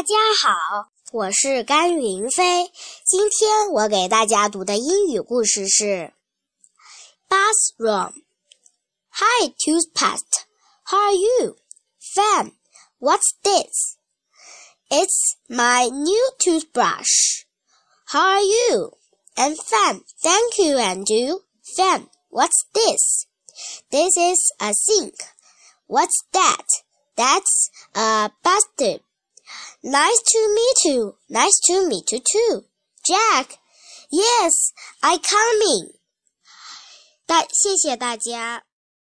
大家好，我是甘云飞。今天我给大家读的英语故事是 Bathroom。Hi, toothpaste. How are you? Fan, what's this? It's my new toothbrush. How are you? And Fan, thank you, and you? Fan, what's this? This is a sink. What's that? That's a bathtub. Nice to meet you. Nice to meet you too. Jack. Yes, I coming. 大谢谢大家。